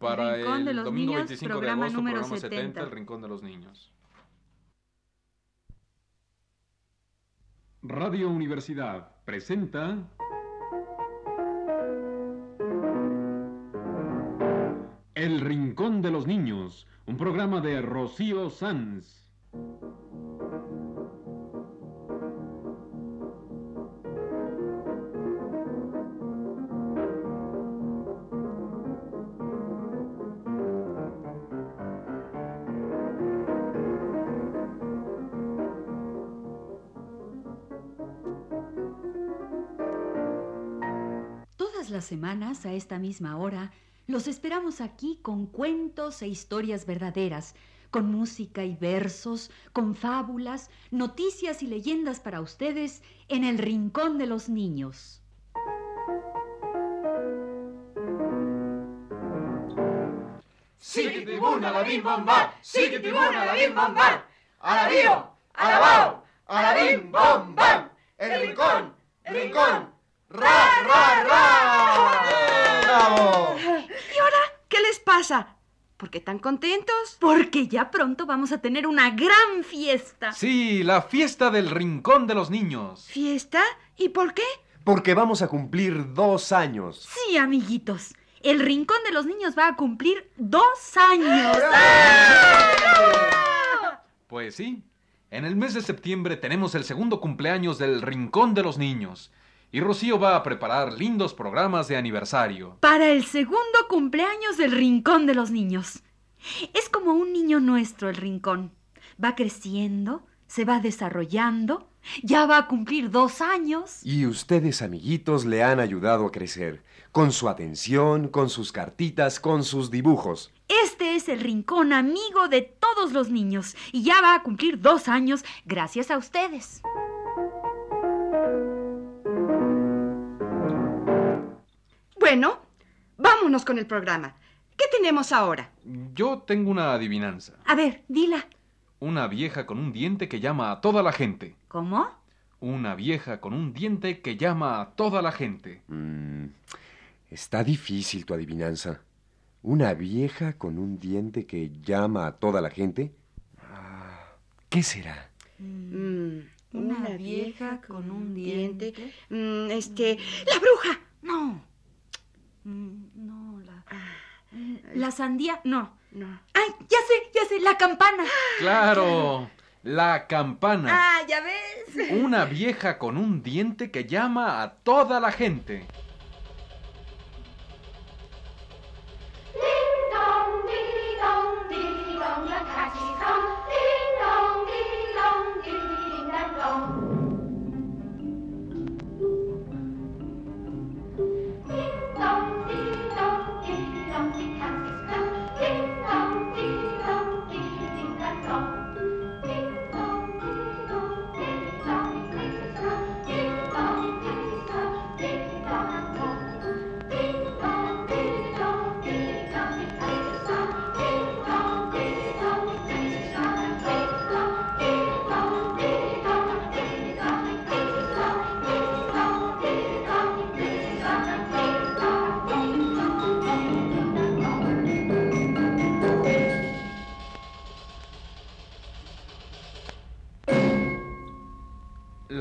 Para Rincón el de los domingo Niños, 25 de programa agosto, número programa 70, 70. El Rincón de los Niños. Radio Universidad presenta El Rincón de los Niños, un programa de Rocío Sanz. Las semanas, a esta misma hora, los esperamos aquí con cuentos e historias verdaderas, con música y versos, con fábulas, noticias y leyendas para ustedes en el Rincón de los Niños. Siquitibuna la bim bom bar, siquitibuna la bim bom bar, alabío, alabao, alabim bom bam, el rincón, el rincón, ra, ra, ra. ¡Bravo! ¿Y ahora qué les pasa? ¿Por qué tan contentos? Porque ya pronto vamos a tener una gran fiesta. Sí, la fiesta del Rincón de los Niños. ¿Fiesta? ¿Y por qué? Porque vamos a cumplir dos años. Sí, amiguitos. El Rincón de los Niños va a cumplir dos años. Pues sí, en el mes de septiembre tenemos el segundo cumpleaños del Rincón de los Niños. Y Rocío va a preparar lindos programas de aniversario. Para el segundo cumpleaños del Rincón de los Niños. Es como un niño nuestro el Rincón. Va creciendo, se va desarrollando, ya va a cumplir dos años. Y ustedes, amiguitos, le han ayudado a crecer. Con su atención, con sus cartitas, con sus dibujos. Este es el Rincón amigo de todos los niños y ya va a cumplir dos años gracias a ustedes. Bueno, vámonos con el programa. ¿Qué tenemos ahora? Yo tengo una adivinanza. A ver, dila. Una vieja con un diente que llama a toda la gente. ¿Cómo? Una vieja con un diente que llama a toda la gente. Mm, está difícil tu adivinanza. ¿Una vieja con un diente que llama a toda la gente? Ah, ¿Qué será? Mm, Una vieja con un diente. Mm, este, la bruja. No. Mm, No, la. La sandía. No. No. ¡Ay! Ya sé, ya sé, la campana. ¡Claro! La campana. Ah, ya ves. Una vieja con un diente que llama a toda la gente.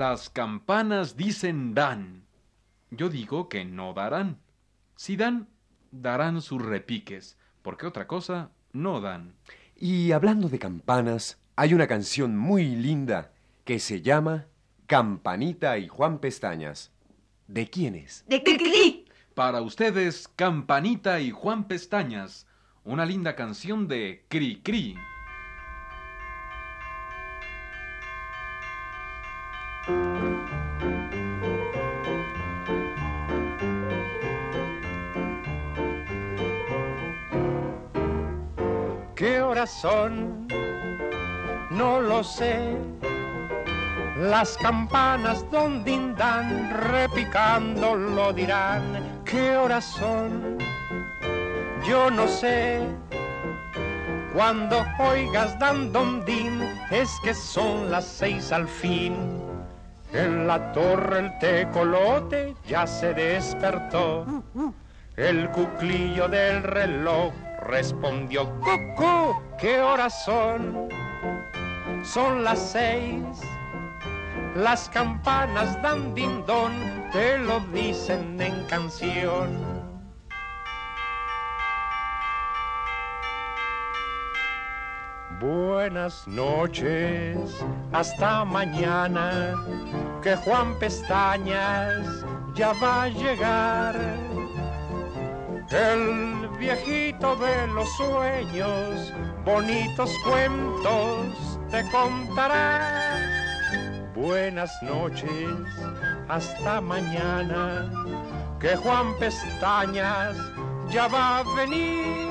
Las campanas dicen dan. Yo digo que no darán. Si dan, darán sus repiques, porque otra cosa no dan. Y hablando de campanas, hay una canción muy linda que se llama Campanita y Juan Pestañas. ¿De quién es? De Cricri. Para ustedes, Campanita y Juan Pestañas, una linda canción de Cri Cri. ¿Qué horas son? No lo sé. Las campanas donde dan repicando lo dirán. ¿Qué horas son? Yo no sé. Cuando oigas dan don din, es que son las seis al fin. En la torre el tecolote ya se despertó. El cuclillo del reloj Respondió Cucú, ¿qué horas son? Son las seis. Las campanas dan dindón, te lo dicen en canción. Buenas noches, hasta mañana, que Juan Pestañas ya va a llegar. El viejito de los sueños, bonitos cuentos te contará. Buenas noches, hasta mañana, que Juan Pestañas ya va a venir.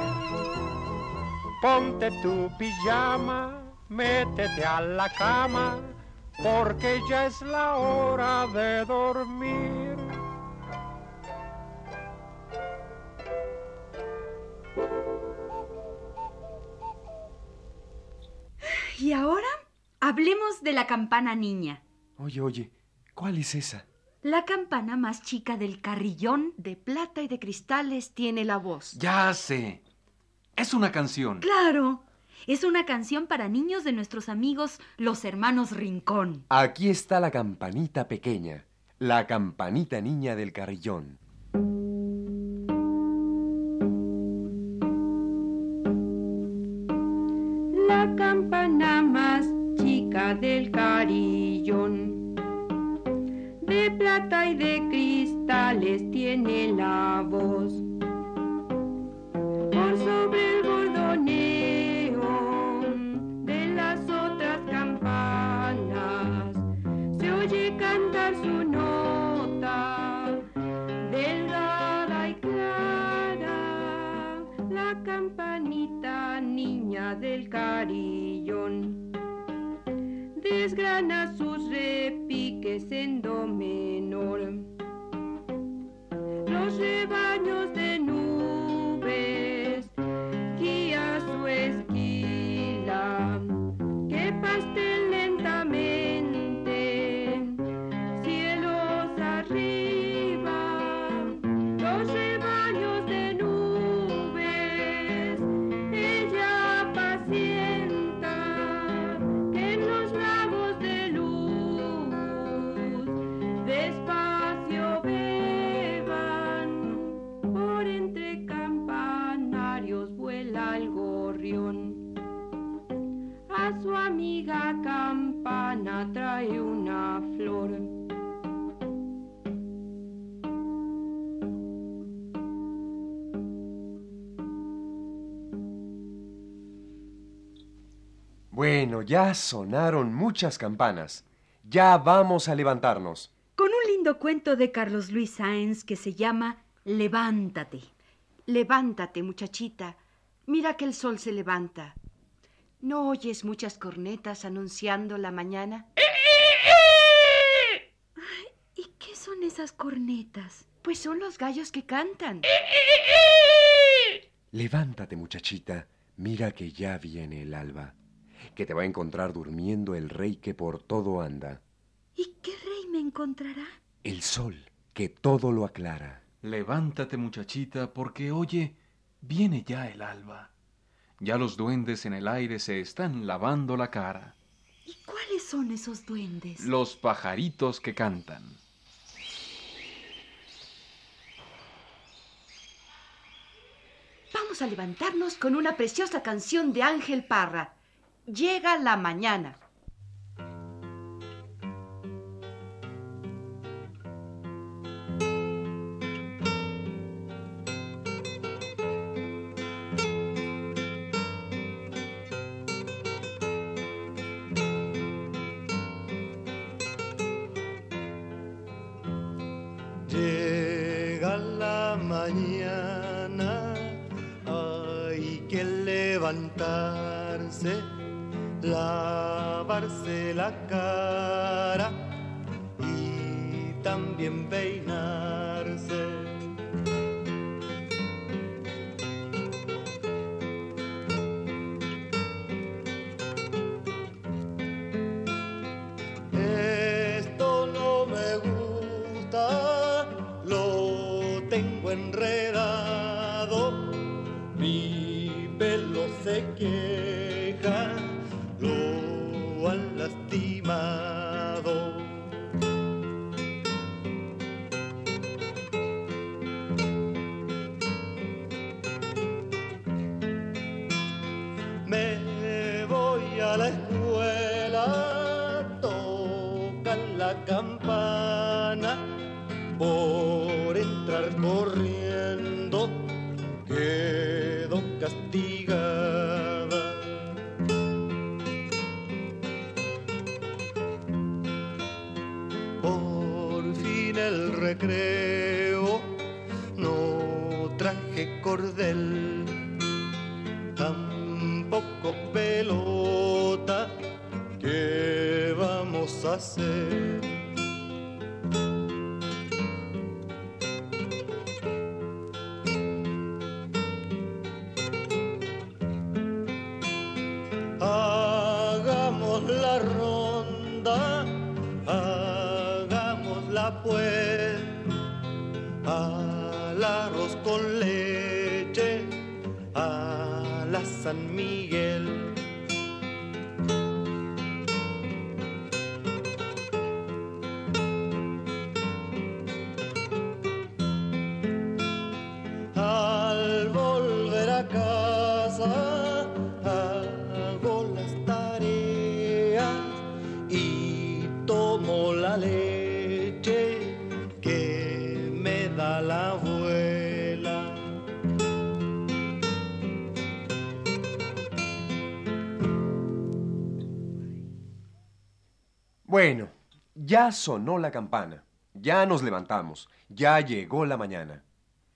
Ponte tu pijama, métete a la cama, porque ya es la hora de dormir. Y ahora hablemos de la campana niña. Oye, oye, ¿cuál es esa? La campana más chica del carrillón. De plata y de cristales tiene la voz. Ya sé. Es una canción. Claro, es una canción para niños de nuestros amigos los hermanos Rincón. Aquí está la campanita pequeña, la campanita niña del carrillón. Del carillón. De plata y de cristales tiene la voz. Desgrana sus repiques en do Bueno, ya sonaron muchas campanas. Ya vamos a levantarnos. Con un lindo cuento de Carlos Luis Sáenz que se llama Levántate. Levántate, muchachita. Mira que el sol se levanta. ¿No oyes muchas cornetas anunciando la mañana? ¿Y qué son esas cornetas? Pues son los gallos que cantan. Levántate, muchachita. Mira que ya viene el alba. Que te va a encontrar durmiendo el rey que por todo anda. ¿Y qué rey me encontrará? El sol, que todo lo aclara. Levántate, muchachita, porque oye, viene ya el alba. Ya los duendes en el aire se están lavando la cara. ¿Y cuáles son esos duendes? Los pajaritos que cantan. Vamos a levantarnos con una preciosa canción de Ángel Parra. Llega la mañana. Gusta, Por fin el recreo, no traje cordel tampoco pelota. ¿Qué vamos a hacer? Ya sonó la campana, ya nos levantamos, ya llegó la mañana.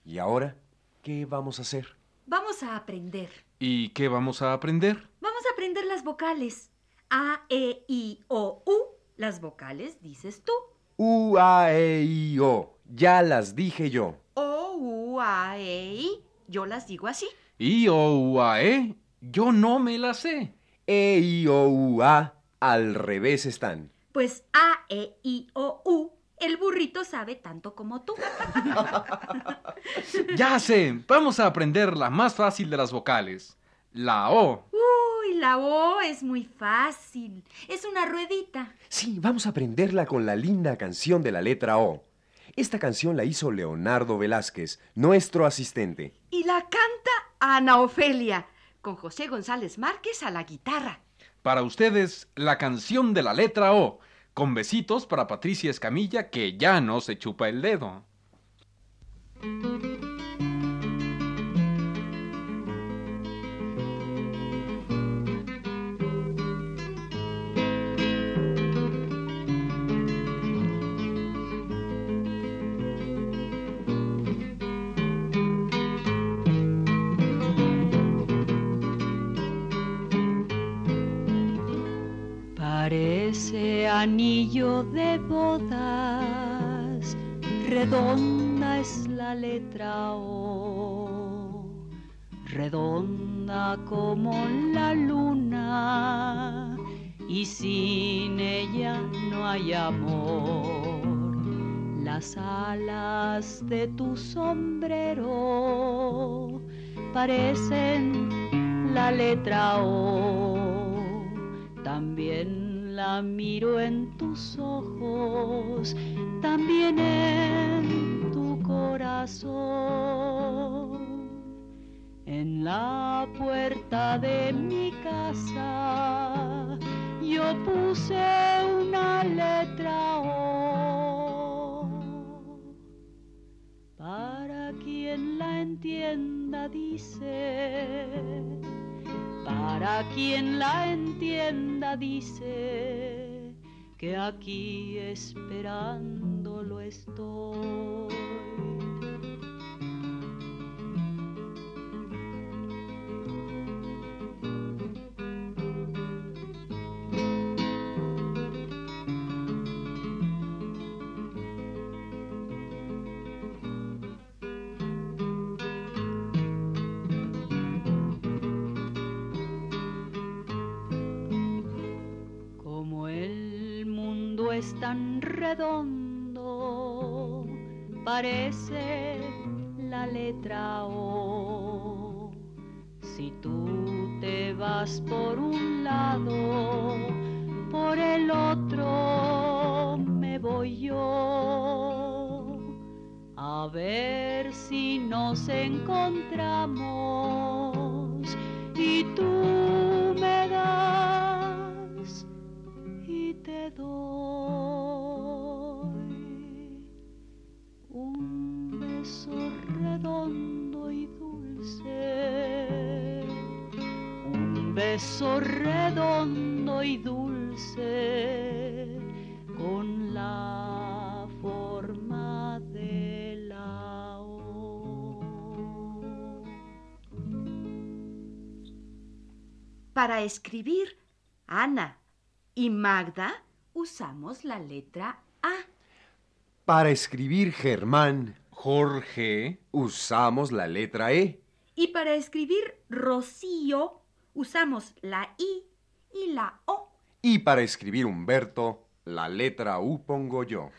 ¿Y ahora qué vamos a hacer? Vamos a aprender. ¿Y qué vamos a aprender? Vamos a aprender las vocales. A, E, I, O, U. Las vocales dices tú. U, A, E, I, O. Ya las dije yo. O, U, A, E, I. Yo las digo así. I, O, U, A, E. Yo no me la sé. E, I, O, U, A. Al revés están. Pues A, E, I, O, U. El burrito sabe tanto como tú. Ya sé, vamos a aprender la más fácil de las vocales. La O. Uy, la O es muy fácil. Es una ruedita. Sí, vamos a aprenderla con la linda canción de la letra O. Esta canción la hizo Leonardo Velázquez, nuestro asistente. Y la canta Ana Ofelia, con José González Márquez a la guitarra. Para ustedes, la canción de la letra O. Con besitos para Patricia Escamilla, que ya no se chupa el dedo. Parece anillo de bodas, redonda es la letra O, redonda como la luna, y sin ella no hay amor. Las alas de tu sombrero parecen la letra O también la miro en tus ojos, también en tu corazón. En la puerta de mi casa yo puse una letra O. Para quien la entienda dice para quien la entienda dice que aquí esperándolo estoy. Parece la letra O. Si tú te vas por un lado, por el otro me voy yo. A ver si nos encontramos Para escribir Ana y Magda, Usamos la letra A. Para escribir Germán, Jorge, usamos la letra E. Y para escribir Rocío, usamos la I y la O. Y para escribir Humberto, la letra U pongo yo.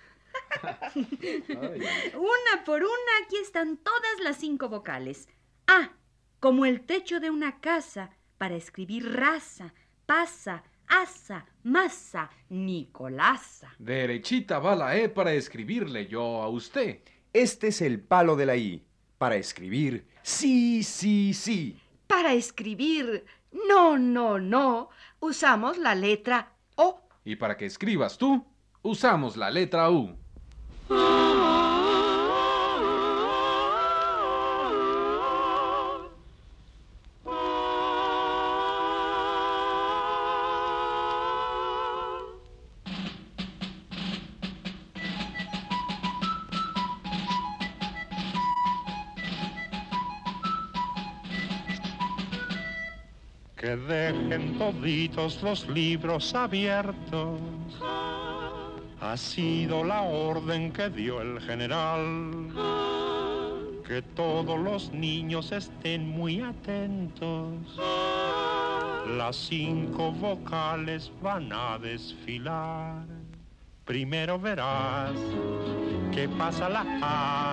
Una por una, aquí están todas las cinco vocales. A, como el techo de una casa, para escribir raza, pasa, asa, masa, Nicolasa. derechita va la E para escribirle yo a usted. Este es el palo de la I. Para escribir sí, sí, sí. para escribir no, no, no, usamos la letra O. Y para que escribas tú, usamos la letra U. Que dejen toditos los libros abiertos. Ha sido la orden que dio el general. Que todos los niños estén muy atentos. Las cinco vocales van a desfilar. Primero verás que pasa la A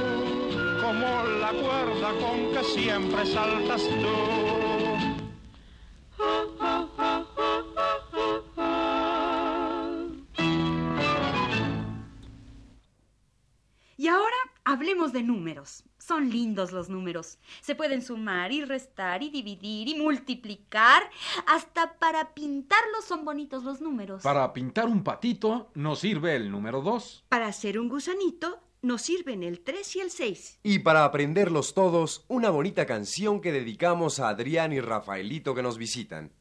como la cuerda con que siempre saltas tú. Y ahora hablemos de números. Son lindos los números. Se pueden sumar y restar y dividir y multiplicar. Hasta para pintarlos son bonitos los números. Para pintar un patito nos sirve el número 2. Para hacer un gusanito nos sirven el 3 y el 6. Y para aprenderlos todos, una bonita canción que dedicamos a Adrián y Rafaelito que nos visitan.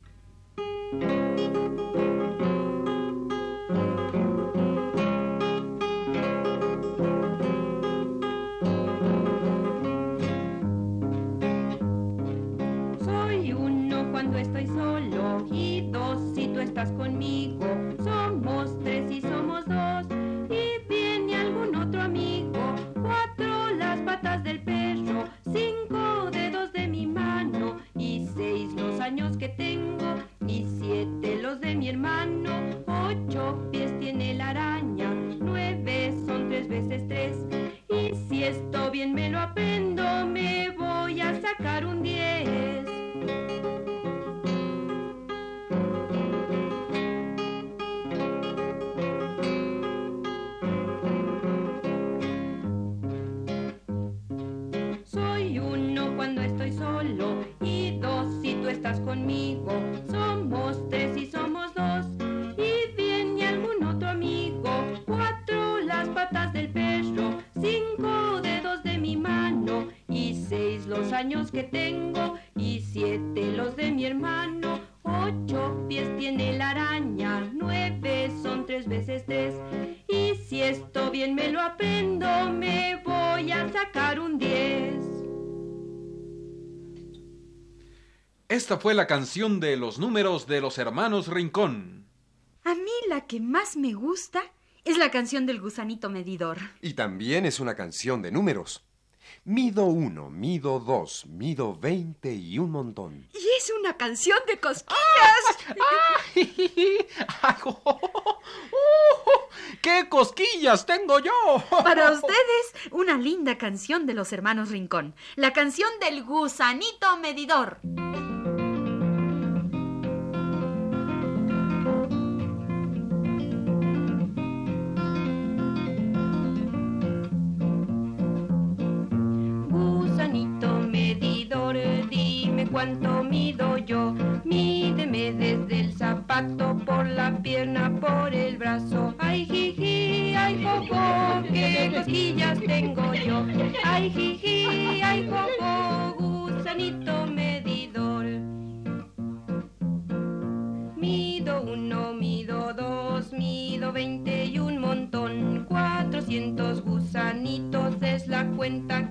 Soy uno cuando estoy solo y dos si tú estás conmigo. Años que tengo y siete los de mi hermano. Ocho pies tiene la araña, nueve son tres veces tres. Y si esto bien me lo aprendo, me voy a sacar un diez. Esta fue la canción de los números de los hermanos Rincón. A mí la que más me gusta es la canción del gusanito medidor. Y también es una canción de números. Mido uno, mido dos, mido veinte y un montón. Y es una canción de cosquillas. ¡Ay, oh, oh, oh! ¡Qué cosquillas tengo yo! Para ustedes, una linda canción de los hermanos Rincón. La canción del gusanito medidor. Cuánto mido yo. Mídeme desde el zapato, por la pierna, por el brazo. Ay, jiji, ay, jojo, qué cosquillas tengo yo. Ay, jiji, ay, jojo, gusanito medidor. Mido uno, mido dos, mido veinte y un montón. Cuatrocientos gusanitos es la cuenta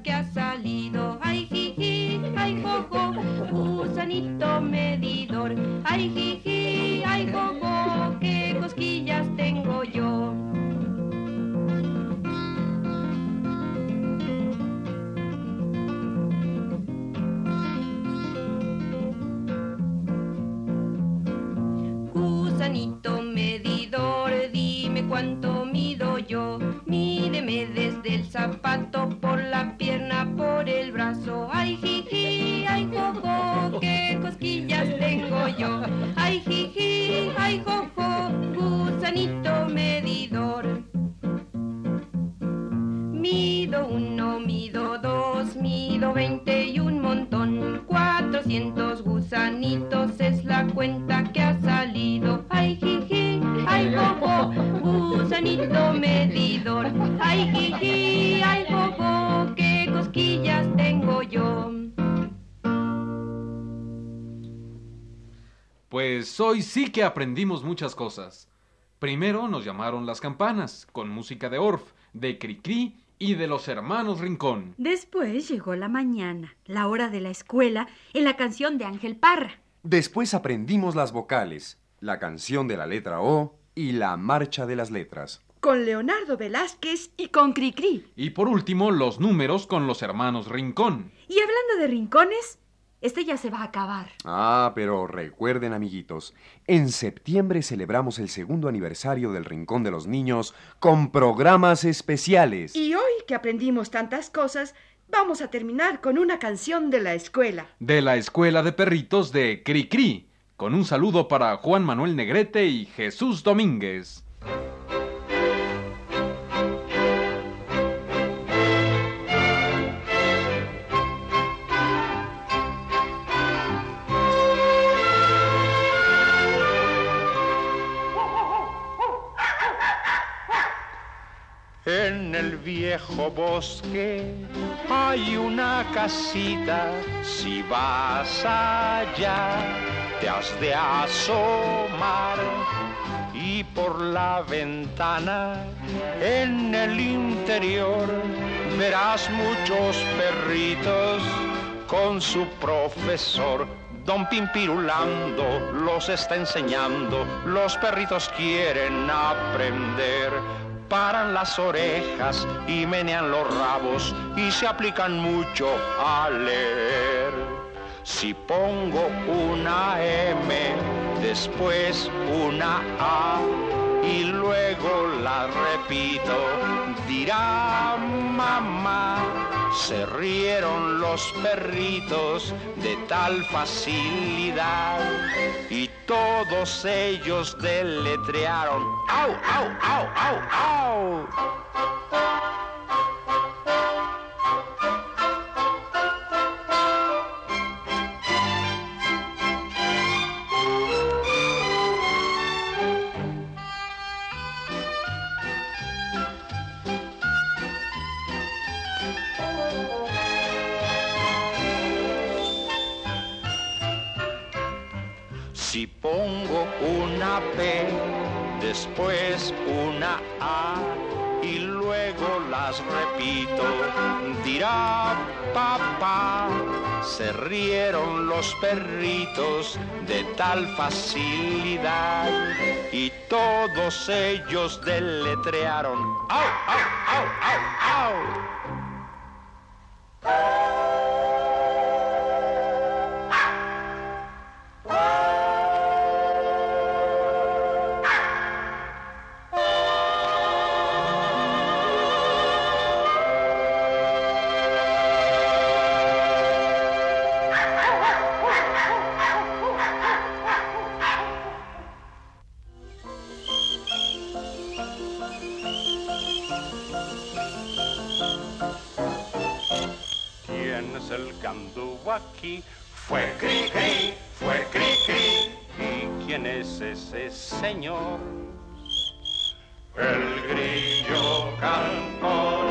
Ay, jiji, ay, jojo, Pues hoy sí que aprendimos muchas cosas. Primero nos llamaron las campanas, con música de Orff, de Cricri y de los hermanos Rincón. Después llegó la mañana, la hora de la escuela, en la canción de Ángel Parra. Después aprendimos las vocales, la canción de la letra O y la marcha de las letras. Con Leonardo Velázquez y con Cricri. Y por último, los números con los hermanos Rincón. Y hablando de rincones, este ya se va a acabar. Ah, pero recuerden, amiguitos, en septiembre celebramos el segundo aniversario del Rincón de los Niños con programas especiales. Y hoy que aprendimos tantas cosas, vamos a terminar con una canción de la escuela. De la Escuela de Perritos de Cricri, con un saludo para Juan Manuel Negrete y Jesús Domínguez. Viejo bosque hay una casita, si vas allá te has de asomar. Y por la ventana en el interior verás muchos perritos con su profesor. Don Pimpirulando los está enseñando, los perritos quieren aprender paran las orejas y menean los rabos y se aplican mucho a leer. Si pongo una M después una A y luego la repito, dirá mamá. Se rieron los perritos de tal facilidad y todos ellos deletrearon, au, au, au, au, au. Después una A y luego las repito, dirá papá. Se rieron los perritos de tal facilidad y todos ellos deletrearon, au, au, au, au, au. Aquí? Fue Cri Cri, fue Cri Cri. ¿Y quién es ese señor? El grillo cantor.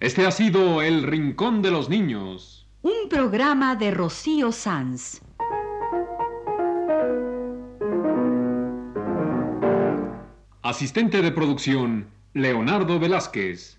Este ha sido El Rincón de los Niños. Programa de Rocío Sanz. Asistente de producción, Leonardo Velázquez.